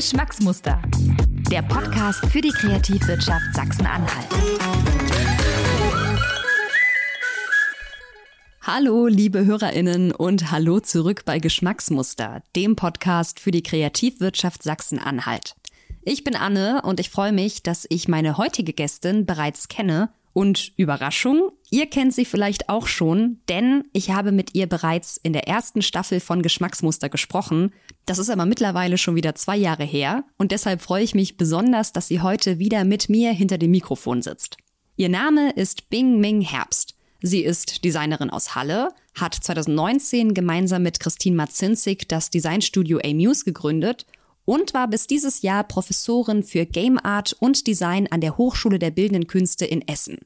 Geschmacksmuster. Der Podcast für die Kreativwirtschaft Sachsen-Anhalt. Hallo, liebe HörerInnen und hallo zurück bei Geschmacksmuster, dem Podcast für die Kreativwirtschaft Sachsen-Anhalt. Ich bin Anne und ich freue mich, dass ich meine heutige Gästin bereits kenne und Überraschung, ihr kennt sie vielleicht auch schon, denn ich habe mit ihr bereits in der ersten Staffel von Geschmacksmuster gesprochen. Das ist aber mittlerweile schon wieder zwei Jahre her und deshalb freue ich mich besonders, dass sie heute wieder mit mir hinter dem Mikrofon sitzt. Ihr Name ist Bing Ming Herbst. Sie ist Designerin aus Halle, hat 2019 gemeinsam mit Christine Matzinzig das Designstudio A-Muse gegründet und war bis dieses Jahr Professorin für Game Art und Design an der Hochschule der Bildenden Künste in Essen.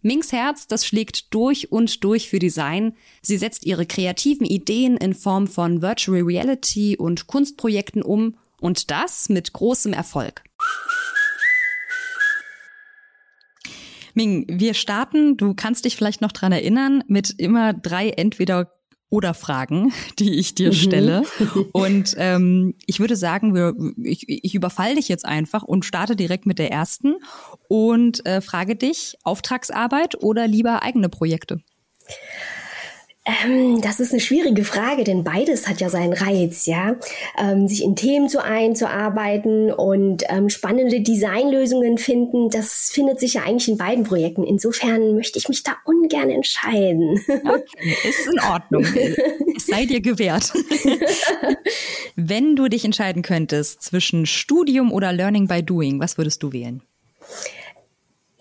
Mings Herz, das schlägt durch und durch für Design. Sie setzt ihre kreativen Ideen in Form von Virtual Reality und Kunstprojekten um und das mit großem Erfolg. Ming, wir starten, du kannst dich vielleicht noch dran erinnern, mit immer drei entweder oder Fragen, die ich dir mhm. stelle. Und ähm, ich würde sagen, wir, ich, ich überfall dich jetzt einfach und starte direkt mit der ersten und äh, frage dich, Auftragsarbeit oder lieber eigene Projekte? Ähm, das ist eine schwierige Frage, denn beides hat ja seinen Reiz, ja. Ähm, sich in Themen zu einzuarbeiten und ähm, spannende Designlösungen finden, das findet sich ja eigentlich in beiden Projekten. Insofern möchte ich mich da ungern entscheiden. Okay, ist in Ordnung. es sei dir gewährt. Wenn du dich entscheiden könntest zwischen Studium oder Learning by Doing, was würdest du wählen?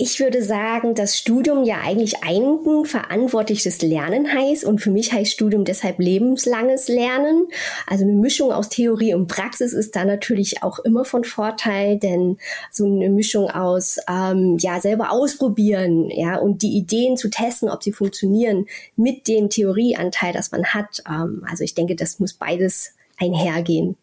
Ich würde sagen, dass Studium ja eigentlich eigenverantwortliches Lernen heißt und für mich heißt Studium deshalb lebenslanges Lernen. Also eine Mischung aus Theorie und Praxis ist da natürlich auch immer von Vorteil, denn so eine Mischung aus ähm, ja selber ausprobieren, ja und die Ideen zu testen, ob sie funktionieren mit dem Theorieanteil, das man hat. Ähm, also ich denke, das muss beides einhergehen.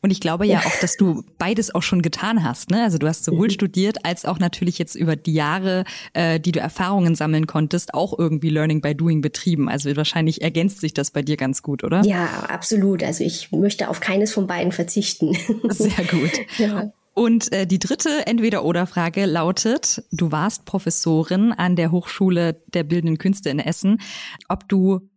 Und ich glaube ja auch, dass du beides auch schon getan hast. Ne? Also du hast sowohl mhm. studiert als auch natürlich jetzt über die Jahre, äh, die du Erfahrungen sammeln konntest, auch irgendwie Learning by Doing betrieben. Also wahrscheinlich ergänzt sich das bei dir ganz gut, oder? Ja, absolut. Also ich möchte auf keines von beiden verzichten. Sehr gut. Ja. Und äh, die dritte Entweder-Oder-Frage lautet, du warst Professorin an der Hochschule der Bildenden Künste in Essen, ob du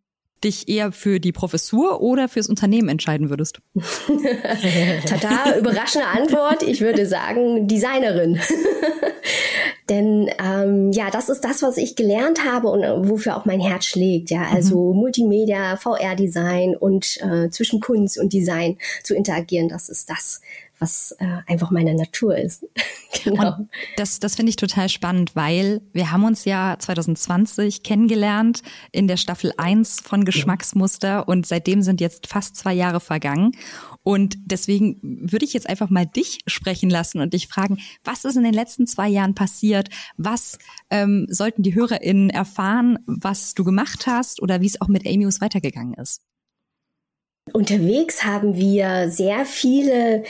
dich eher für die Professur oder fürs Unternehmen entscheiden würdest? Tada, überraschende Antwort. Ich würde sagen Designerin. Denn ähm, ja, das ist das, was ich gelernt habe und äh, wofür auch mein Herz schlägt. Ja, also mhm. Multimedia, VR-Design und äh, zwischen Kunst und Design zu interagieren, das ist das, was äh, einfach meine Natur ist. genau. Und das, das finde ich total spannend, weil wir haben uns ja 2020 kennengelernt in der Staffel 1 von Geschmacksmuster und seitdem sind jetzt fast zwei Jahre vergangen. Und deswegen würde ich jetzt einfach mal dich sprechen lassen und dich fragen, was ist in den letzten zwei Jahren passiert? Was ähm, sollten die HörerInnen erfahren, was du gemacht hast oder wie es auch mit Amius weitergegangen ist? Unterwegs haben wir sehr viele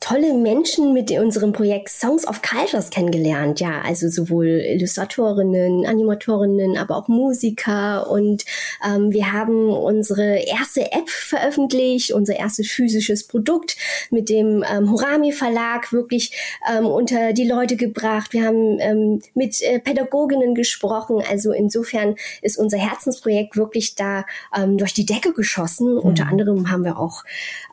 tolle Menschen mit unserem Projekt Songs of Cultures kennengelernt. Ja, also sowohl Illustratorinnen, Animatorinnen, aber auch Musiker. Und ähm, wir haben unsere erste App veröffentlicht, unser erstes physisches Produkt mit dem ähm, Horami Verlag wirklich ähm, unter die Leute gebracht. Wir haben ähm, mit äh, Pädagoginnen gesprochen. Also insofern ist unser Herzensprojekt wirklich da ähm, durch die Decke geschossen. Mhm. Unter anderem haben wir auch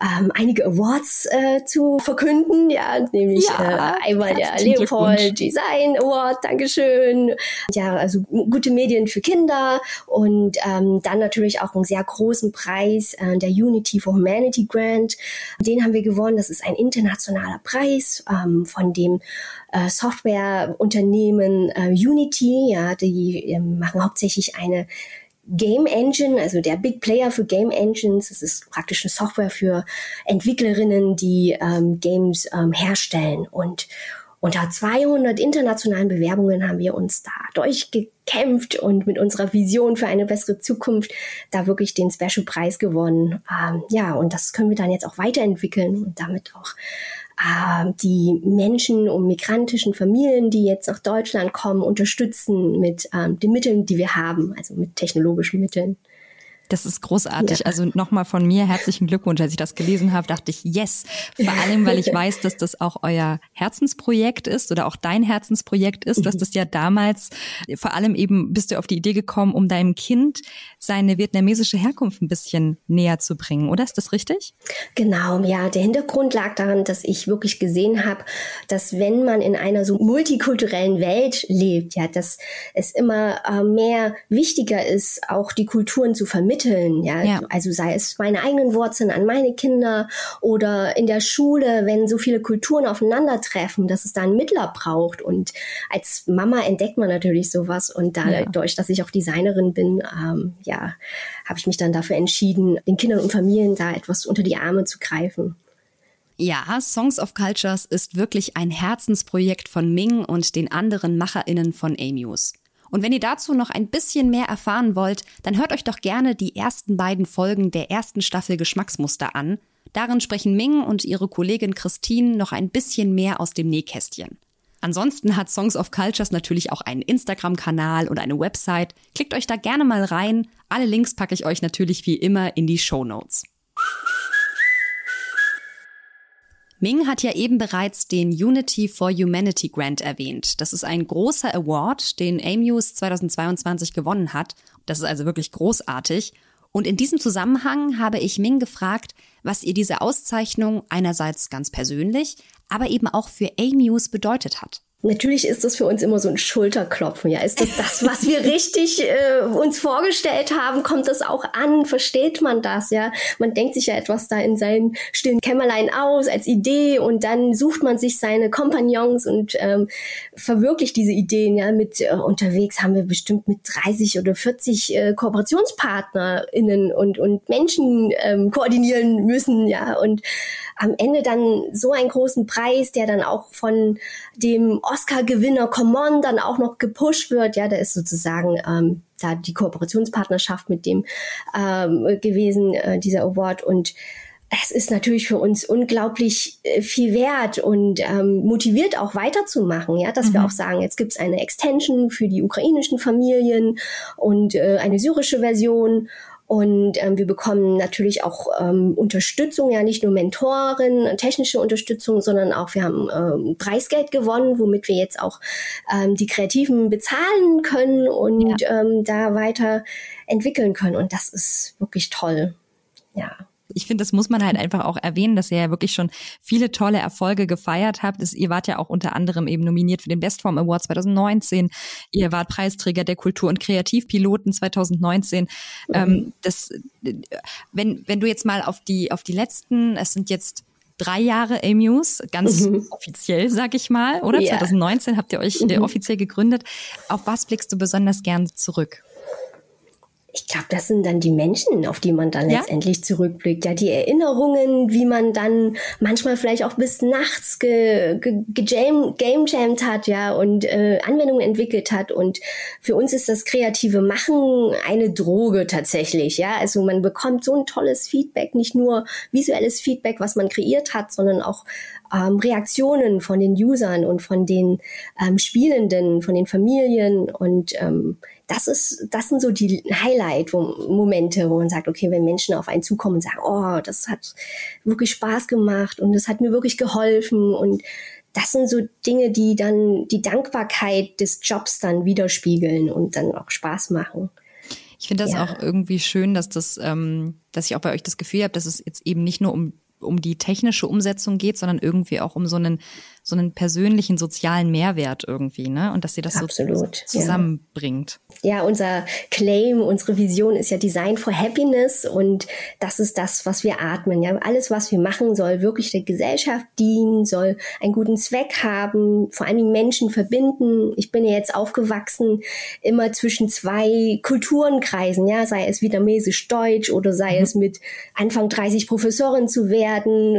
ähm, einige Awards äh, zu verkünden, ja, nämlich ja, äh, einmal der Leopold Design Award, Dankeschön. Ja, also gute Medien für Kinder und ähm, dann natürlich auch einen sehr großen Preis, äh, der Unity for Humanity Grant. Den haben wir gewonnen. Das ist ein internationaler Preis ähm, von dem äh, Softwareunternehmen äh, Unity. Ja, die äh, machen hauptsächlich eine Game Engine, also der Big Player für Game Engines. Das ist praktisch eine Software für Entwicklerinnen, die ähm, Games ähm, herstellen. Und unter 200 internationalen Bewerbungen haben wir uns da durchgekämpft und mit unserer Vision für eine bessere Zukunft da wirklich den Special Preis gewonnen. Ähm, ja, und das können wir dann jetzt auch weiterentwickeln und damit auch die Menschen und migrantischen Familien, die jetzt nach Deutschland kommen, unterstützen mit ähm, den Mitteln, die wir haben, also mit technologischen Mitteln. Das ist großartig. Ja. Also nochmal von mir herzlichen Glückwunsch. Als ich das gelesen habe, dachte ich, yes. Vor allem, weil ich weiß, dass das auch euer Herzensprojekt ist oder auch dein Herzensprojekt ist. Du hast mhm. das ja damals, vor allem eben bist du auf die Idee gekommen, um deinem Kind seine vietnamesische Herkunft ein bisschen näher zu bringen, oder? Ist das richtig? Genau, ja. Der Hintergrund lag daran, dass ich wirklich gesehen habe, dass wenn man in einer so multikulturellen Welt lebt, ja, dass es immer äh, mehr wichtiger ist, auch die Kulturen zu vermitteln vermitteln. Ja? ja? Also sei es meine eigenen Wurzeln an meine Kinder oder in der Schule, wenn so viele Kulturen aufeinandertreffen, dass es da einen Mittler braucht. Und als Mama entdeckt man natürlich sowas. Und dadurch, ja. dass ich auch Designerin bin, ähm, ja, habe ich mich dann dafür entschieden, den Kindern und Familien da etwas unter die Arme zu greifen. Ja, Songs of Cultures ist wirklich ein Herzensprojekt von Ming und den anderen MacherInnen von Amuse. Und wenn ihr dazu noch ein bisschen mehr erfahren wollt, dann hört euch doch gerne die ersten beiden Folgen der ersten Staffel Geschmacksmuster an. Darin sprechen Ming und ihre Kollegin Christine noch ein bisschen mehr aus dem Nähkästchen. Ansonsten hat Songs of Cultures natürlich auch einen Instagram-Kanal und eine Website. Klickt euch da gerne mal rein. Alle Links packe ich euch natürlich wie immer in die Show Notes. Ming hat ja eben bereits den Unity for Humanity Grant erwähnt. Das ist ein großer Award, den AMUS 2022 gewonnen hat. Das ist also wirklich großartig. Und in diesem Zusammenhang habe ich Ming gefragt, was ihr diese Auszeichnung einerseits ganz persönlich, aber eben auch für AMUS bedeutet hat. Natürlich ist das für uns immer so ein Schulterklopfen. Ja, ist das das, was wir richtig äh, uns vorgestellt haben? Kommt das auch an? Versteht man das? Ja, man denkt sich ja etwas da in seinen stillen Kämmerlein aus als Idee und dann sucht man sich seine Kompagnons und ähm, verwirklicht diese Ideen. Ja, mit äh, unterwegs haben wir bestimmt mit 30 oder 40 äh, KooperationspartnerInnen und und Menschen ähm, koordinieren müssen. Ja, und am Ende dann so einen großen Preis, der dann auch von dem Oscar-Gewinner Common dann auch noch gepusht wird. Ja, da ist sozusagen ähm, da die Kooperationspartnerschaft mit dem ähm, gewesen, äh, dieser Award. Und es ist natürlich für uns unglaublich äh, viel wert und ähm, motiviert auch weiterzumachen, ja, dass mhm. wir auch sagen, jetzt gibt's eine Extension für die ukrainischen Familien und äh, eine syrische Version und ähm, wir bekommen natürlich auch ähm, Unterstützung, ja nicht nur Mentoren, technische Unterstützung, sondern auch wir haben ähm, Preisgeld gewonnen, womit wir jetzt auch ähm, die Kreativen bezahlen können und ja. ähm, da weiter entwickeln können. Und das ist wirklich toll. Ja ich finde, das muss man halt einfach auch erwähnen, dass ihr ja wirklich schon viele tolle Erfolge gefeiert habt. Das, ihr wart ja auch unter anderem eben nominiert für den Bestform Award 2019. Ihr wart Preisträger der Kultur- und Kreativpiloten 2019. Mhm. Ähm, das, wenn, wenn du jetzt mal auf die, auf die letzten, es sind jetzt drei Jahre Amuse, ganz mhm. offiziell, sag ich mal, oder? Ja. 2019 habt ihr euch äh, mhm. offiziell gegründet. Auf was blickst du besonders gern zurück? Ich glaube, das sind dann die Menschen, auf die man dann ja? letztendlich zurückblickt. Ja, die Erinnerungen, wie man dann manchmal vielleicht auch bis nachts ge, ge, ge game jammed hat, ja, und äh, Anwendungen entwickelt hat. Und für uns ist das kreative Machen eine Droge tatsächlich, ja. Also man bekommt so ein tolles Feedback, nicht nur visuelles Feedback, was man kreiert hat, sondern auch ähm, Reaktionen von den Usern und von den ähm, Spielenden, von den Familien und ähm, das ist, das sind so die Highlight-Momente, wo man sagt, okay, wenn Menschen auf einen zukommen und sagen, oh, das hat wirklich Spaß gemacht und das hat mir wirklich geholfen und das sind so Dinge, die dann die Dankbarkeit des Jobs dann widerspiegeln und dann auch Spaß machen. Ich finde das ja. auch irgendwie schön, dass das, ähm, dass ich auch bei euch das Gefühl habe, dass es jetzt eben nicht nur um um die technische Umsetzung geht, sondern irgendwie auch um so einen so einen persönlichen sozialen Mehrwert irgendwie, ne? Und dass sie das Absolut, so zusammenbringt. Ja. ja, unser Claim, unsere Vision ist ja Design for Happiness und das ist das, was wir atmen. Ja, alles, was wir machen, soll wirklich der Gesellschaft dienen, soll einen guten Zweck haben, vor allem Menschen verbinden. Ich bin ja jetzt aufgewachsen immer zwischen zwei Kulturenkreisen, ja, sei es vietnamesisch-deutsch oder sei mhm. es mit Anfang 30 Professorin zu werden,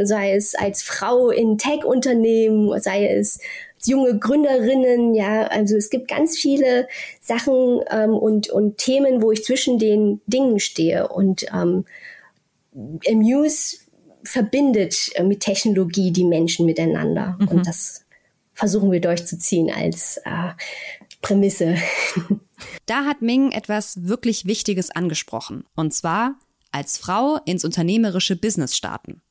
sei es als Frau in Tech-Unternehmen sei es junge Gründerinnen, ja, also es gibt ganz viele Sachen ähm, und, und Themen, wo ich zwischen den Dingen stehe. Und ähm, Amuse verbindet äh, mit Technologie die Menschen miteinander. Mhm. Und das versuchen wir durchzuziehen als äh, Prämisse. Da hat Ming etwas wirklich Wichtiges angesprochen. Und zwar als Frau ins unternehmerische Business starten.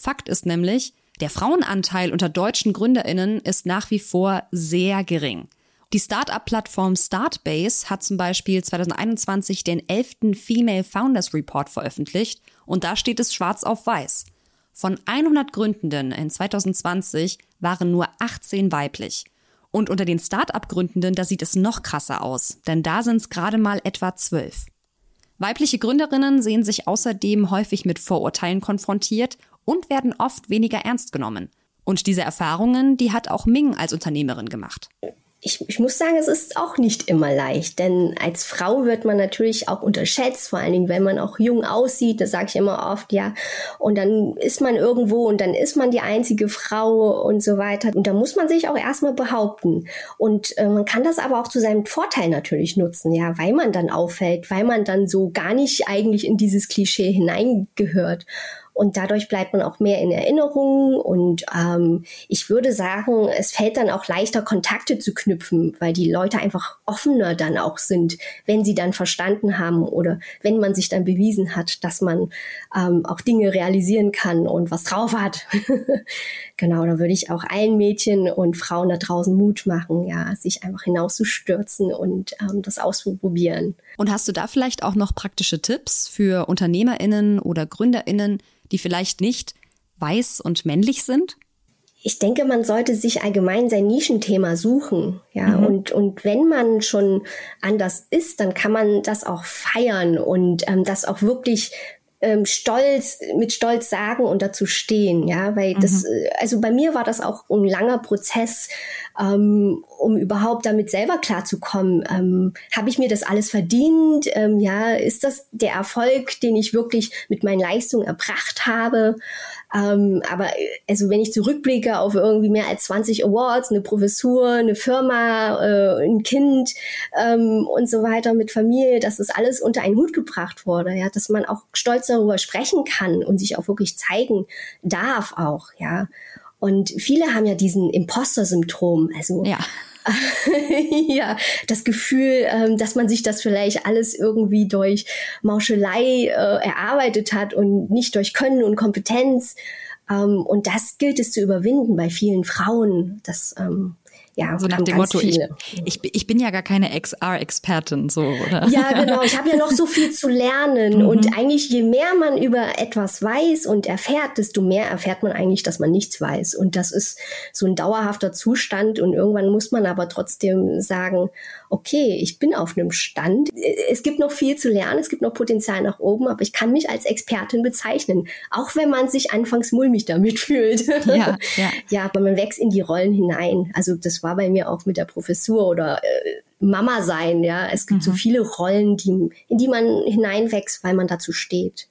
Fakt ist nämlich, der Frauenanteil unter deutschen Gründerinnen ist nach wie vor sehr gering. Die Startup-Plattform Startbase hat zum Beispiel 2021 den 11. Female Founders Report veröffentlicht und da steht es schwarz auf weiß. Von 100 Gründenden in 2020 waren nur 18 weiblich. Und unter den Start-up-Gründenden, da sieht es noch krasser aus, denn da sind es gerade mal etwa zwölf. Weibliche Gründerinnen sehen sich außerdem häufig mit Vorurteilen konfrontiert und werden oft weniger ernst genommen. Und diese Erfahrungen, die hat auch Ming als Unternehmerin gemacht. Ich, ich muss sagen, es ist auch nicht immer leicht, denn als Frau wird man natürlich auch unterschätzt, vor allen Dingen, wenn man auch jung aussieht, das sage ich immer oft, ja, und dann ist man irgendwo und dann ist man die einzige Frau und so weiter. Und da muss man sich auch erstmal behaupten. Und äh, man kann das aber auch zu seinem Vorteil natürlich nutzen, ja, weil man dann auffällt, weil man dann so gar nicht eigentlich in dieses Klischee hineingehört und dadurch bleibt man auch mehr in Erinnerung und ähm, ich würde sagen, es fällt dann auch leichter, Kontakte zu knüpfen, weil die Leute einfach offener dann auch sind, wenn sie dann verstanden haben oder wenn man sich dann bewiesen hat, dass man ähm, auch Dinge realisieren kann und was drauf hat. genau, da würde ich auch allen Mädchen und Frauen da draußen Mut machen, ja, sich einfach hinauszustürzen und ähm, das auszuprobieren. Und hast du da vielleicht auch noch praktische Tipps für UnternehmerInnen oder GründerInnen, die vielleicht nicht weiß und männlich sind? ich denke, man sollte sich allgemein sein Nischenthema suchen. Ja, mhm. und, und wenn man schon anders ist, dann kann man das auch feiern und ähm, das auch wirklich ähm, stolz, mit Stolz sagen und dazu stehen. Ja, weil mhm. das, äh, also bei mir war das auch ein langer Prozess, ähm, um überhaupt damit selber klarzukommen. Ähm, Habe ich mir das alles verdient? Ähm, ja, ist das der Erfolg, den ich wirklich mit meinen Leistungen erbracht habe? Ähm, aber also wenn ich zurückblicke auf irgendwie mehr als 20 Awards, eine Professur, eine Firma, äh, ein Kind ähm, und so weiter mit Familie, dass das alles unter einen Hut gebracht wurde, ja, dass man auch stolz darüber sprechen kann und sich auch wirklich zeigen darf auch, ja. Und viele haben ja diesen Imposter-Syndrom, also ja. ja, das Gefühl, ähm, dass man sich das vielleicht alles irgendwie durch Mauschelei äh, erarbeitet hat und nicht durch Können und Kompetenz. Ähm, und das gilt es zu überwinden bei vielen Frauen. Das ähm, ja, so nach dem Motto, ich, ich, ich, bin ja gar keine XR-Expertin, so, oder? Ja, genau. Ich habe ja noch so viel zu lernen. Mhm. Und eigentlich, je mehr man über etwas weiß und erfährt, desto mehr erfährt man eigentlich, dass man nichts weiß. Und das ist so ein dauerhafter Zustand. Und irgendwann muss man aber trotzdem sagen, okay, ich bin auf einem Stand. Es gibt noch viel zu lernen, es gibt noch Potenzial nach oben, aber ich kann mich als Expertin bezeichnen. Auch wenn man sich anfangs mulmig damit fühlt. Ja, ja. ja aber man wächst in die Rollen hinein. Also das war bei mir auch mit der Professur oder äh, Mama sein, ja. Es gibt mhm. so viele Rollen, die, in die man hineinwächst, weil man dazu steht.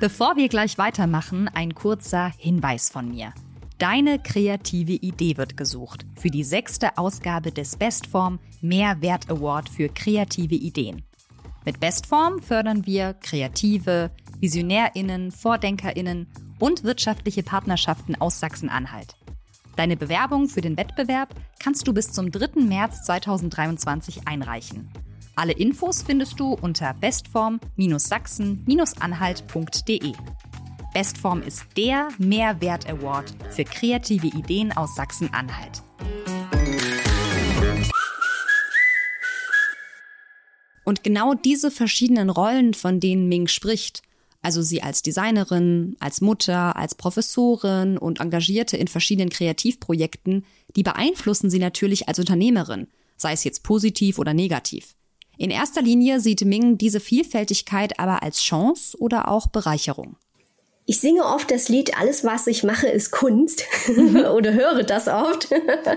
Bevor wir gleich weitermachen, ein kurzer Hinweis von mir. Deine kreative Idee wird gesucht für die sechste Ausgabe des Bestform Mehrwert Award für kreative Ideen. Mit Bestform fördern wir Kreative, VisionärInnen, VordenkerInnen und wirtschaftliche Partnerschaften aus Sachsen-Anhalt. Deine Bewerbung für den Wettbewerb kannst du bis zum 3. März 2023 einreichen. Alle Infos findest du unter bestform-sachsen-anhalt.de. Bestform ist der Mehrwert Award für kreative Ideen aus Sachsen-Anhalt. Und genau diese verschiedenen Rollen, von denen Ming spricht, also sie als Designerin, als Mutter, als Professorin und Engagierte in verschiedenen Kreativprojekten, die beeinflussen sie natürlich als Unternehmerin, sei es jetzt positiv oder negativ. In erster Linie sieht Ming diese Vielfältigkeit aber als Chance oder auch Bereicherung ich singe oft das Lied Alles, was ich mache, ist Kunst mhm. oder höre das oft.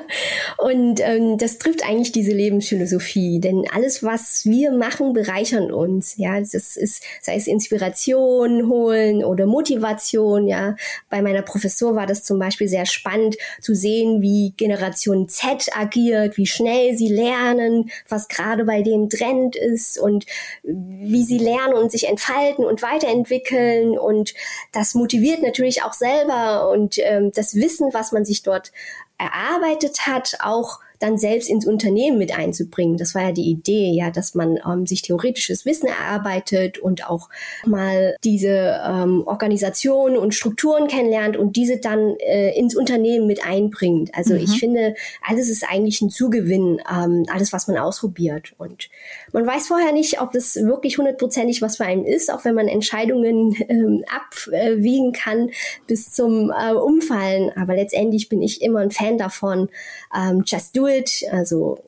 und ähm, das trifft eigentlich diese Lebensphilosophie, denn alles, was wir machen, bereichern uns. Ja, das ist, sei es Inspiration holen oder Motivation. Ja, bei meiner Professor war das zum Beispiel sehr spannend zu sehen, wie Generation Z agiert, wie schnell sie lernen, was gerade bei denen Trend ist und wie sie lernen und sich entfalten und weiterentwickeln und das das motiviert natürlich auch selber und ähm, das Wissen, was man sich dort erarbeitet hat, auch dann selbst ins Unternehmen mit einzubringen. Das war ja die Idee, ja, dass man ähm, sich theoretisches Wissen erarbeitet und auch mal diese ähm, Organisationen und Strukturen kennenlernt und diese dann äh, ins Unternehmen mit einbringt. Also mhm. ich finde, alles ist eigentlich ein Zugewinn, ähm, alles, was man ausprobiert. Und man weiß vorher nicht, ob das wirklich hundertprozentig was für einen ist, auch wenn man Entscheidungen ähm, abwiegen kann bis zum äh, Umfallen. Aber letztendlich bin ich immer ein Fan davon, ähm, just do it, also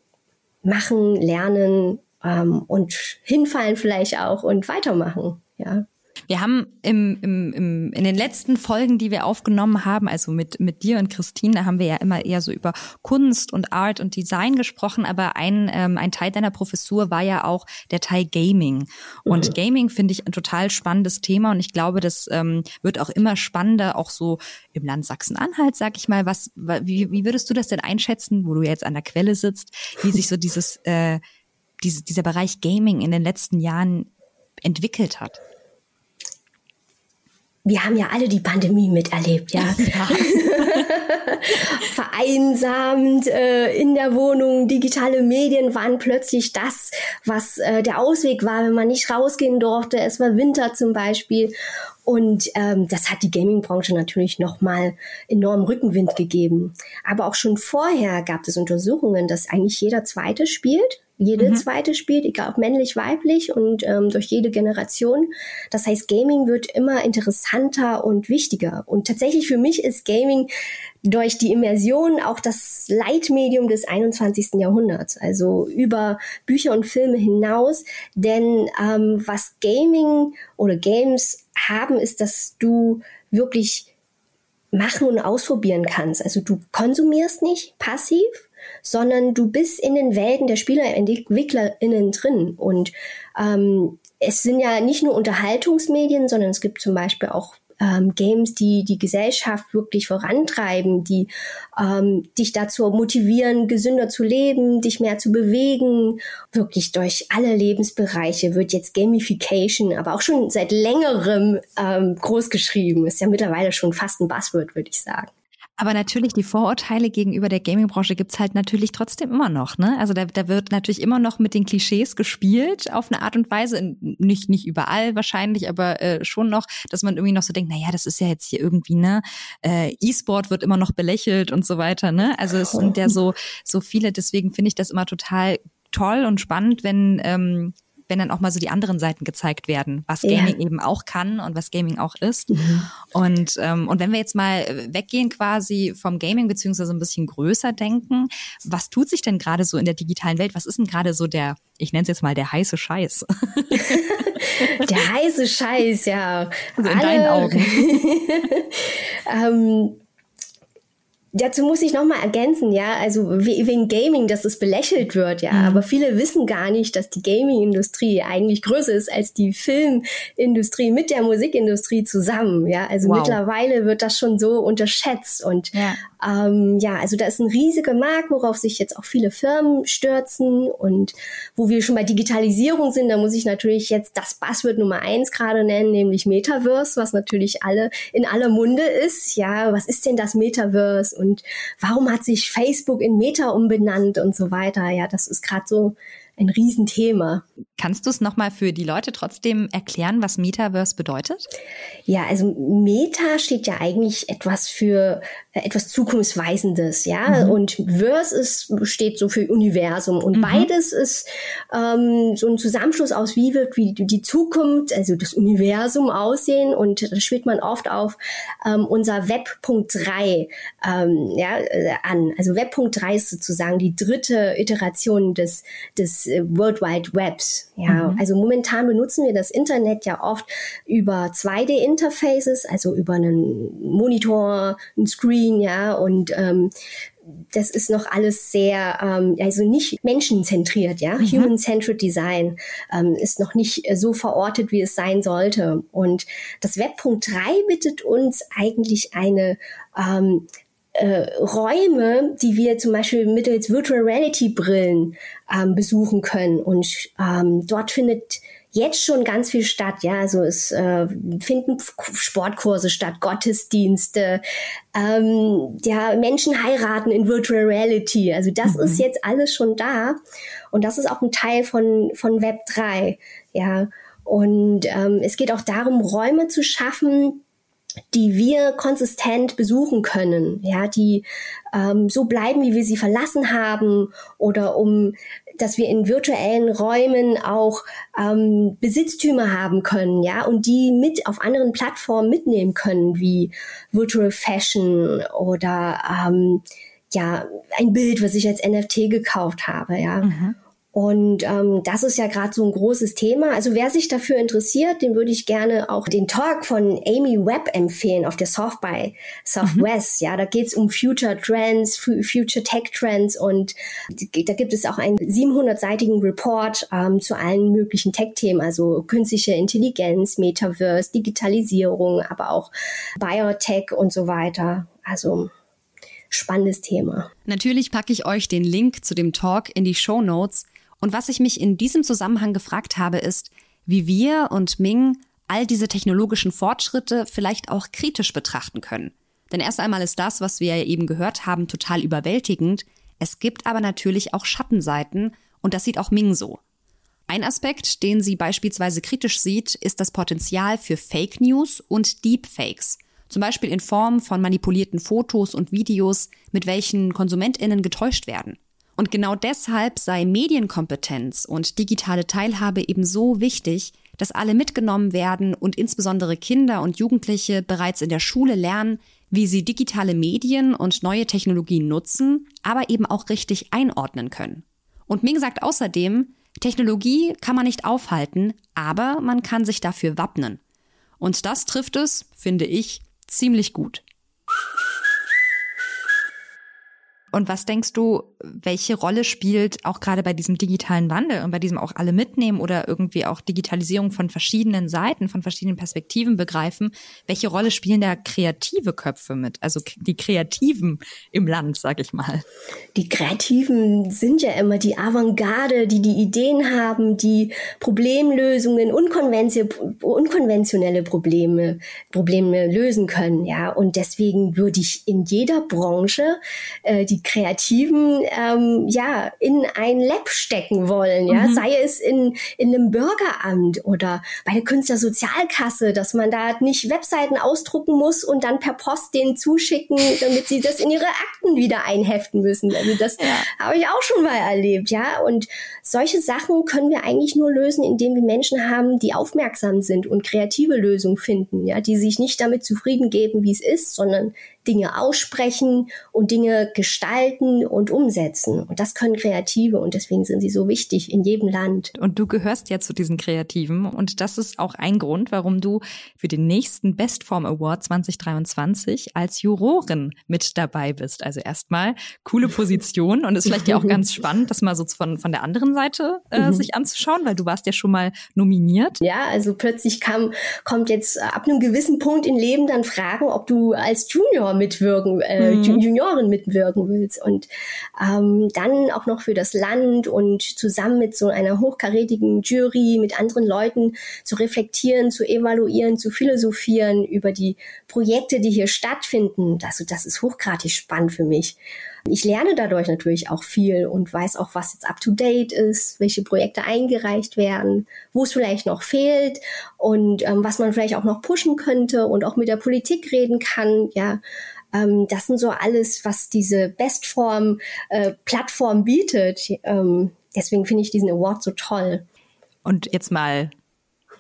machen, lernen ähm, und hinfallen vielleicht auch und weitermachen. Ja. Wir haben im, im, im, in den letzten Folgen, die wir aufgenommen haben, also mit, mit dir und Christine, da haben wir ja immer eher so über Kunst und Art und Design gesprochen, aber ein, ähm, ein Teil deiner Professur war ja auch der Teil Gaming. Und mhm. Gaming finde ich ein total spannendes Thema und ich glaube, das ähm, wird auch immer spannender, auch so im Land Sachsen-Anhalt, sag ich mal. Was, wie, wie würdest du das denn einschätzen, wo du jetzt an der Quelle sitzt, wie sich so dieses, äh, diese, dieser Bereich Gaming in den letzten Jahren entwickelt hat? Wir haben ja alle die Pandemie miterlebt, ja. ja. Vereinsamt äh, in der Wohnung, digitale Medien waren plötzlich das, was äh, der Ausweg war, wenn man nicht rausgehen durfte. Es war Winter zum Beispiel. Und ähm, das hat die Gaming-Branche natürlich nochmal enorm Rückenwind gegeben. Aber auch schon vorher gab es Untersuchungen, dass eigentlich jeder Zweite spielt jede mhm. zweite spielt, egal ob männlich, weiblich und ähm, durch jede Generation. Das heißt, Gaming wird immer interessanter und wichtiger. Und tatsächlich für mich ist Gaming durch die Immersion auch das Leitmedium des 21. Jahrhunderts, also über Bücher und Filme hinaus. Denn ähm, was Gaming oder Games haben, ist, dass du wirklich machen und ausprobieren kannst. Also du konsumierst nicht passiv, sondern du bist in den Welten der SpielerentwicklerInnen drin. Und ähm, es sind ja nicht nur Unterhaltungsmedien, sondern es gibt zum Beispiel auch ähm, Games, die die Gesellschaft wirklich vorantreiben, die ähm, dich dazu motivieren, gesünder zu leben, dich mehr zu bewegen. Wirklich durch alle Lebensbereiche wird jetzt Gamification, aber auch schon seit längerem ähm, großgeschrieben. Ist ja mittlerweile schon fast ein Buzzword, würde ich sagen. Aber natürlich, die Vorurteile gegenüber der Gaming-Branche gibt's halt natürlich trotzdem immer noch. Ne? Also da, da wird natürlich immer noch mit den Klischees gespielt, auf eine Art und Weise. Nicht, nicht überall wahrscheinlich, aber äh, schon noch, dass man irgendwie noch so denkt, na ja, das ist ja jetzt hier irgendwie, ne, äh, E-Sport wird immer noch belächelt und so weiter. Ne? Also es sind ja so, so viele, deswegen finde ich das immer total toll und spannend, wenn ähm, wenn dann auch mal so die anderen Seiten gezeigt werden, was Gaming ja. eben auch kann und was Gaming auch ist. Mhm. Und, ähm, und wenn wir jetzt mal weggehen quasi vom Gaming beziehungsweise ein bisschen größer denken, was tut sich denn gerade so in der digitalen Welt? Was ist denn gerade so der, ich nenne es jetzt mal der heiße Scheiß? der heiße Scheiß, ja. Also in Alle, deinen Augen. ähm, Dazu muss ich nochmal ergänzen, ja, also wegen Gaming, dass es belächelt wird, ja, mhm. aber viele wissen gar nicht, dass die Gaming-Industrie eigentlich größer ist als die Filmindustrie mit der Musikindustrie zusammen, ja, also wow. mittlerweile wird das schon so unterschätzt und ja. Ähm, ja, also da ist ein riesiger Markt, worauf sich jetzt auch viele Firmen stürzen und wo wir schon bei Digitalisierung sind, da muss ich natürlich jetzt das Buzzword Nummer eins gerade nennen, nämlich Metaverse, was natürlich alle in aller Munde ist, ja, was ist denn das Metaverse und warum hat sich Facebook in Meta umbenannt und so weiter. Ja, das ist gerade so ein Riesenthema. Kannst du es nochmal für die Leute trotzdem erklären, was Metaverse bedeutet? Ja, also Meta steht ja eigentlich etwas für äh, etwas Zukunftsweisendes, ja. Mhm. Und Verse ist, steht so für Universum. Und mhm. beides ist ähm, so ein Zusammenschluss aus, wie wird wie die Zukunft, also das Universum aussehen. Und da spielt man oft auf ähm, unser Web.3 ähm, ja, äh, an. Also Web.3 ist sozusagen die dritte Iteration des, des äh, World Wide Webs. Ja, mhm. also momentan benutzen wir das Internet ja oft über 2D-Interfaces, also über einen Monitor, einen Screen, ja, und ähm, das ist noch alles sehr, ähm, also nicht menschenzentriert, ja. Mhm. Human-centered Design ähm, ist noch nicht so verortet, wie es sein sollte. Und das Webpunkt 3 bittet uns eigentlich eine ähm, äh, Räume, die wir zum Beispiel mittels Virtual Reality Brillen ähm, besuchen können. Und ähm, dort findet jetzt schon ganz viel statt. Ja, also es äh, finden Sportkurse statt, Gottesdienste, ähm, ja, Menschen heiraten in Virtual Reality. Also das mhm. ist jetzt alles schon da. Und das ist auch ein Teil von, von Web 3. Ja, und ähm, es geht auch darum, Räume zu schaffen, die wir konsistent besuchen können, ja, die ähm, so bleiben, wie wir sie verlassen haben, oder um, dass wir in virtuellen Räumen auch ähm, Besitztümer haben können, ja, und die mit auf anderen Plattformen mitnehmen können, wie Virtual Fashion oder ähm, ja, ein Bild, was ich als NFT gekauft habe, ja. Mhm. Und ähm, das ist ja gerade so ein großes Thema. Also wer sich dafür interessiert, dem würde ich gerne auch den Talk von Amy Webb empfehlen auf der South by Southwest. Mhm. Ja, da geht's um Future Trends, Future Tech Trends und da gibt es auch einen 700-seitigen Report ähm, zu allen möglichen Tech-Themen, also künstliche Intelligenz, Metaverse, Digitalisierung, aber auch Biotech und so weiter. Also spannendes Thema. Natürlich packe ich euch den Link zu dem Talk in die Show Notes. Und was ich mich in diesem Zusammenhang gefragt habe, ist, wie wir und Ming all diese technologischen Fortschritte vielleicht auch kritisch betrachten können. Denn erst einmal ist das, was wir eben gehört haben, total überwältigend. Es gibt aber natürlich auch Schattenseiten und das sieht auch Ming so. Ein Aspekt, den sie beispielsweise kritisch sieht, ist das Potenzial für Fake News und Deepfakes. Zum Beispiel in Form von manipulierten Fotos und Videos, mit welchen KonsumentInnen getäuscht werden. Und genau deshalb sei Medienkompetenz und digitale Teilhabe eben so wichtig, dass alle mitgenommen werden und insbesondere Kinder und Jugendliche bereits in der Schule lernen, wie sie digitale Medien und neue Technologien nutzen, aber eben auch richtig einordnen können. Und Ming sagt außerdem, Technologie kann man nicht aufhalten, aber man kann sich dafür wappnen. Und das trifft es, finde ich, ziemlich gut. Und was denkst du, welche Rolle spielt auch gerade bei diesem digitalen Wandel und bei diesem auch alle mitnehmen oder irgendwie auch Digitalisierung von verschiedenen Seiten, von verschiedenen Perspektiven begreifen? Welche Rolle spielen da kreative Köpfe mit? Also die Kreativen im Land, sag ich mal. Die Kreativen sind ja immer die Avantgarde, die die Ideen haben, die Problemlösungen, unkonventionelle Probleme, Probleme lösen können, ja. Und deswegen würde ich in jeder Branche äh, die Kreativen ähm, ja in ein Lab stecken wollen, ja, mhm. sei es in in einem Bürgeramt oder bei der Künstlersozialkasse, dass man da nicht Webseiten ausdrucken muss und dann per Post denen zuschicken, damit sie das in ihre Akten wieder einheften müssen. Also das ja. habe ich auch schon mal erlebt, ja. Und solche Sachen können wir eigentlich nur lösen, indem wir Menschen haben, die aufmerksam sind und kreative Lösungen finden, ja, die sich nicht damit zufrieden geben, wie es ist, sondern Dinge aussprechen und Dinge gestalten und umsetzen. Und das können Kreative und deswegen sind sie so wichtig in jedem Land. Und du gehörst ja zu diesen Kreativen und das ist auch ein Grund, warum du für den nächsten Bestform Award 2023 als Jurorin mit dabei bist. Also erstmal coole Position und ist vielleicht ja auch ganz spannend, das mal so von, von der anderen Seite äh, mhm. sich anzuschauen, weil du warst ja schon mal nominiert. Ja, also plötzlich kam, kommt jetzt ab einem gewissen Punkt im Leben dann Fragen, ob du als Junior mitwirken, äh, mhm. Junioren mitwirken willst und ähm, dann auch noch für das Land und zusammen mit so einer hochkarätigen Jury, mit anderen Leuten zu reflektieren, zu evaluieren, zu philosophieren über die Projekte, die hier stattfinden. Das, das ist hochgradig spannend für mich. Ich lerne dadurch natürlich auch viel und weiß auch, was jetzt up to date ist, welche Projekte eingereicht werden, wo es vielleicht noch fehlt und ähm, was man vielleicht auch noch pushen könnte und auch mit der Politik reden kann. Ja, ähm, das sind so alles, was diese Bestform äh, bietet. Ähm, deswegen finde ich diesen Award so toll. Und jetzt mal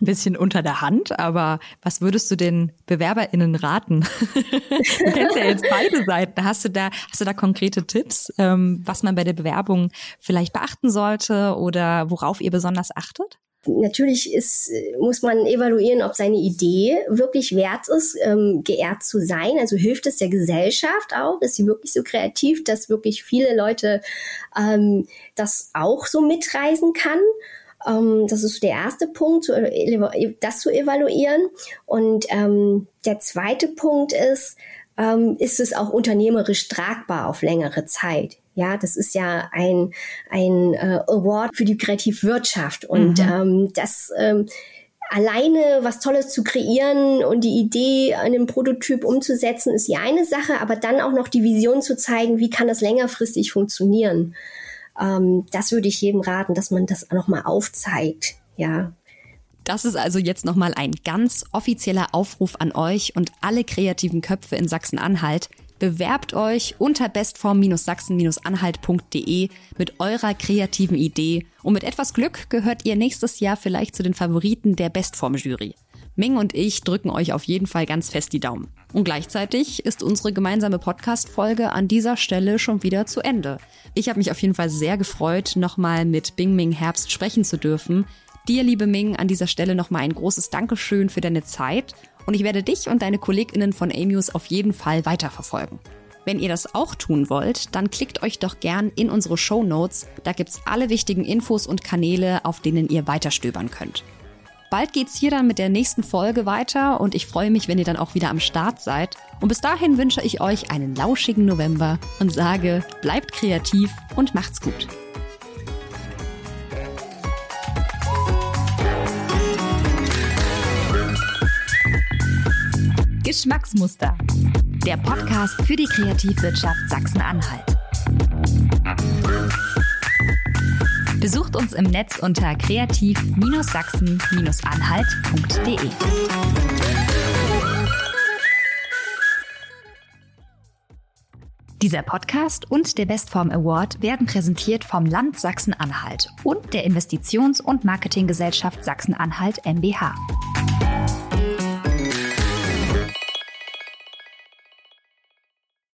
ein bisschen unter der Hand, aber was würdest du den BewerberInnen raten? du kennst ja jetzt beide Seiten. Hast du da, hast du da konkrete Tipps, ähm, was man bei der Bewerbung vielleicht beachten sollte oder worauf ihr besonders achtet? Natürlich ist, muss man evaluieren, ob seine Idee wirklich wert ist, ähm, geehrt zu sein. Also hilft es der Gesellschaft auch? Ist sie wirklich so kreativ, dass wirklich viele Leute ähm, das auch so mitreisen kann? Ähm, das ist der erste Punkt, das zu evaluieren. Und ähm, der zweite Punkt ist, ähm, ist es auch unternehmerisch tragbar auf längere Zeit? Ja, das ist ja ein, ein äh, Award für die Kreativwirtschaft. Und mhm. ähm, das ähm, alleine was Tolles zu kreieren und die Idee, einen Prototyp umzusetzen, ist die eine Sache, aber dann auch noch die Vision zu zeigen, wie kann das längerfristig funktionieren. Ähm, das würde ich jedem raten, dass man das nochmal aufzeigt. Ja, das ist also jetzt nochmal ein ganz offizieller Aufruf an euch und alle kreativen Köpfe in Sachsen-Anhalt. Bewerbt euch unter bestform-sachsen-anhalt.de mit eurer kreativen Idee und mit etwas Glück gehört ihr nächstes Jahr vielleicht zu den Favoriten der Bestform-Jury. Ming und ich drücken euch auf jeden Fall ganz fest die Daumen. Und gleichzeitig ist unsere gemeinsame Podcast-Folge an dieser Stelle schon wieder zu Ende. Ich habe mich auf jeden Fall sehr gefreut, nochmal mit Bing Ming Herbst sprechen zu dürfen. Dir, liebe Ming, an dieser Stelle nochmal ein großes Dankeschön für deine Zeit und ich werde dich und deine KollegInnen von Amius auf jeden Fall weiterverfolgen. Wenn ihr das auch tun wollt, dann klickt euch doch gern in unsere Show Notes. Da gibt's alle wichtigen Infos und Kanäle, auf denen ihr weiterstöbern könnt. Bald geht's hier dann mit der nächsten Folge weiter und ich freue mich, wenn ihr dann auch wieder am Start seid. Und bis dahin wünsche ich euch einen lauschigen November und sage, bleibt kreativ und macht's gut. Geschmacksmuster. Der Podcast für die Kreativwirtschaft Sachsen-Anhalt. Besucht uns im Netz unter kreativ-sachsen-anhalt.de. Dieser Podcast und der Bestform Award werden präsentiert vom Land Sachsen-Anhalt und der Investitions- und Marketinggesellschaft Sachsen-Anhalt MBH.